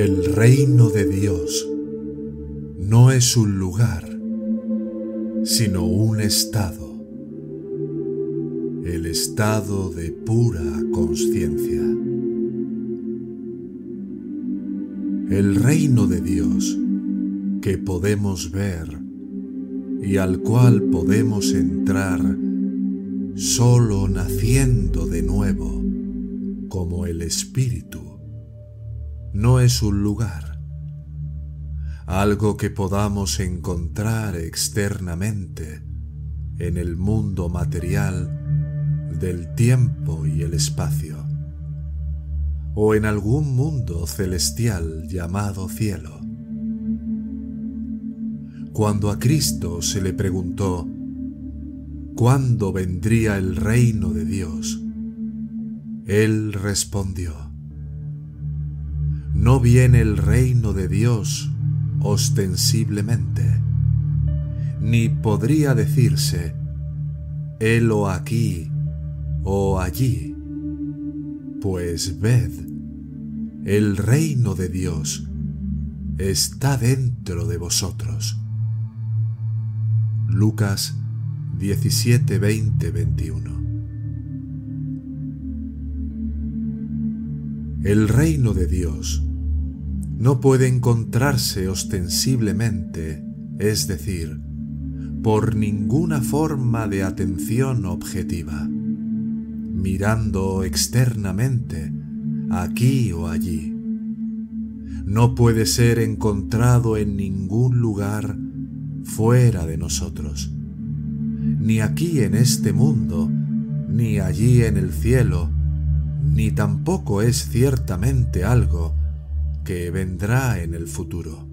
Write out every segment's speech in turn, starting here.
El reino de Dios no es un lugar, sino un estado, el estado de pura conciencia. El reino de Dios que podemos ver y al cual podemos entrar solo naciendo de nuevo como el Espíritu no es un lugar, algo que podamos encontrar externamente en el mundo material del tiempo y el espacio, o en algún mundo celestial llamado cielo. Cuando a Cristo se le preguntó, ¿cuándo vendría el reino de Dios? Él respondió, no viene el reino de Dios ostensiblemente, ni podría decirse, helo aquí o allí, pues ved, el reino de Dios está dentro de vosotros. Lucas 17, 20, 21. El reino de Dios no puede encontrarse ostensiblemente, es decir, por ninguna forma de atención objetiva, mirando externamente aquí o allí. No puede ser encontrado en ningún lugar fuera de nosotros, ni aquí en este mundo, ni allí en el cielo, ni tampoco es ciertamente algo que vendrá en el futuro.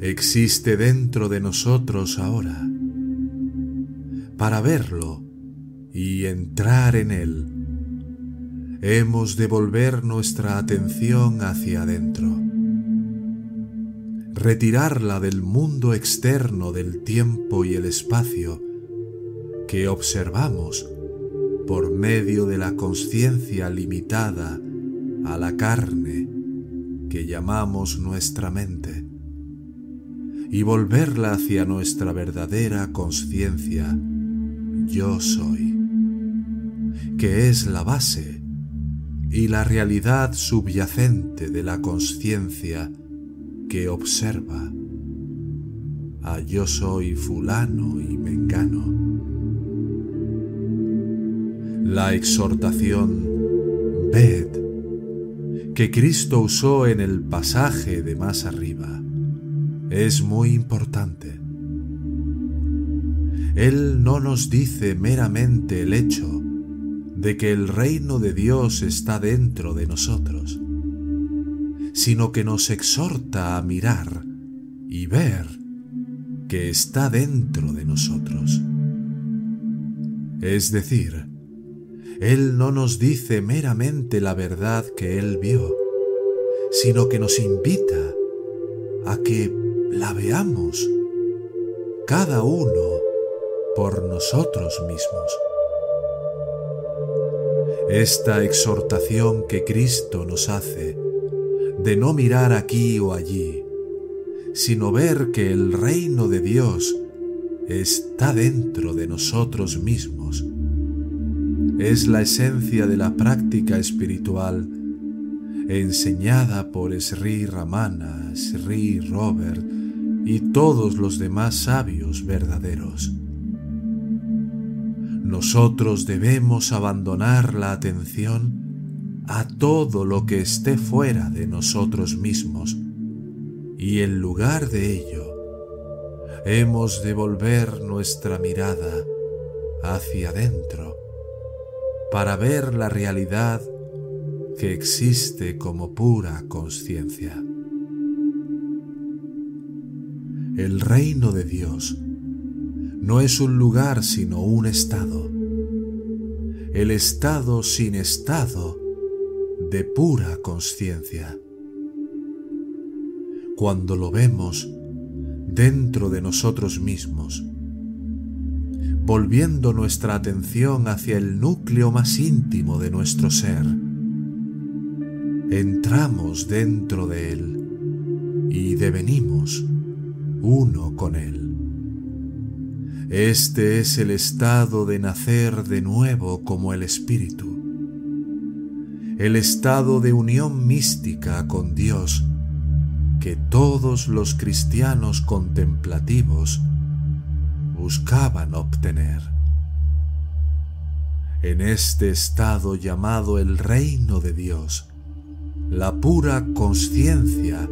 Existe dentro de nosotros ahora. Para verlo y entrar en él, hemos de volver nuestra atención hacia adentro, retirarla del mundo externo del tiempo y el espacio que observamos por medio de la conciencia limitada a la carne que llamamos nuestra mente y volverla hacia nuestra verdadera conciencia yo soy, que es la base y la realidad subyacente de la conciencia que observa a yo soy fulano y mengano. La exhortación, ved, que Cristo usó en el pasaje de más arriba es muy importante. Él no nos dice meramente el hecho de que el reino de Dios está dentro de nosotros, sino que nos exhorta a mirar y ver que está dentro de nosotros. Es decir, él no nos dice meramente la verdad que Él vio, sino que nos invita a que la veamos cada uno por nosotros mismos. Esta exhortación que Cristo nos hace de no mirar aquí o allí, sino ver que el reino de Dios está dentro de nosotros mismos, es la esencia de la práctica espiritual enseñada por Sri Ramana, Sri Robert y todos los demás sabios verdaderos. Nosotros debemos abandonar la atención a todo lo que esté fuera de nosotros mismos y en lugar de ello hemos de volver nuestra mirada hacia adentro para ver la realidad que existe como pura conciencia. El reino de Dios no es un lugar sino un estado, el estado sin estado de pura conciencia. Cuando lo vemos dentro de nosotros mismos, volviendo nuestra atención hacia el núcleo más íntimo de nuestro ser, entramos dentro de él y devenimos uno con él. Este es el estado de nacer de nuevo como el Espíritu, el estado de unión mística con Dios que todos los cristianos contemplativos buscaban obtener. En este estado llamado el reino de Dios, la pura conciencia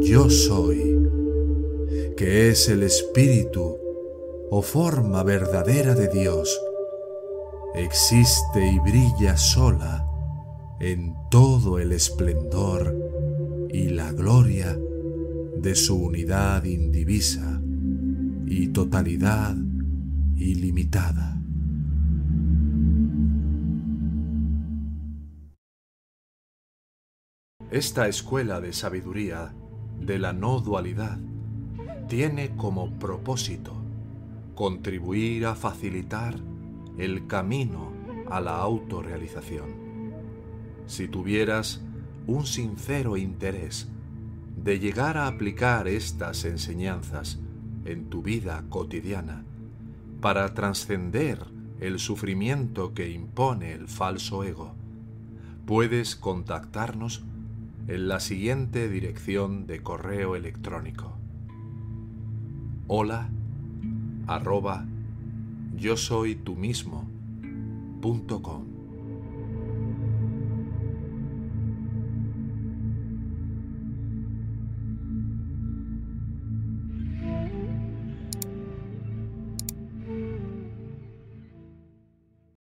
yo soy, que es el espíritu o forma verdadera de Dios, existe y brilla sola en todo el esplendor y la gloria de su unidad indivisa y totalidad ilimitada. Esta escuela de sabiduría de la no dualidad tiene como propósito contribuir a facilitar el camino a la autorrealización. Si tuvieras un sincero interés de llegar a aplicar estas enseñanzas en tu vida cotidiana para trascender el sufrimiento que impone el falso ego, puedes contactarnos en la siguiente dirección de correo electrónico. Hola arroba yo soy tú mismo punto com.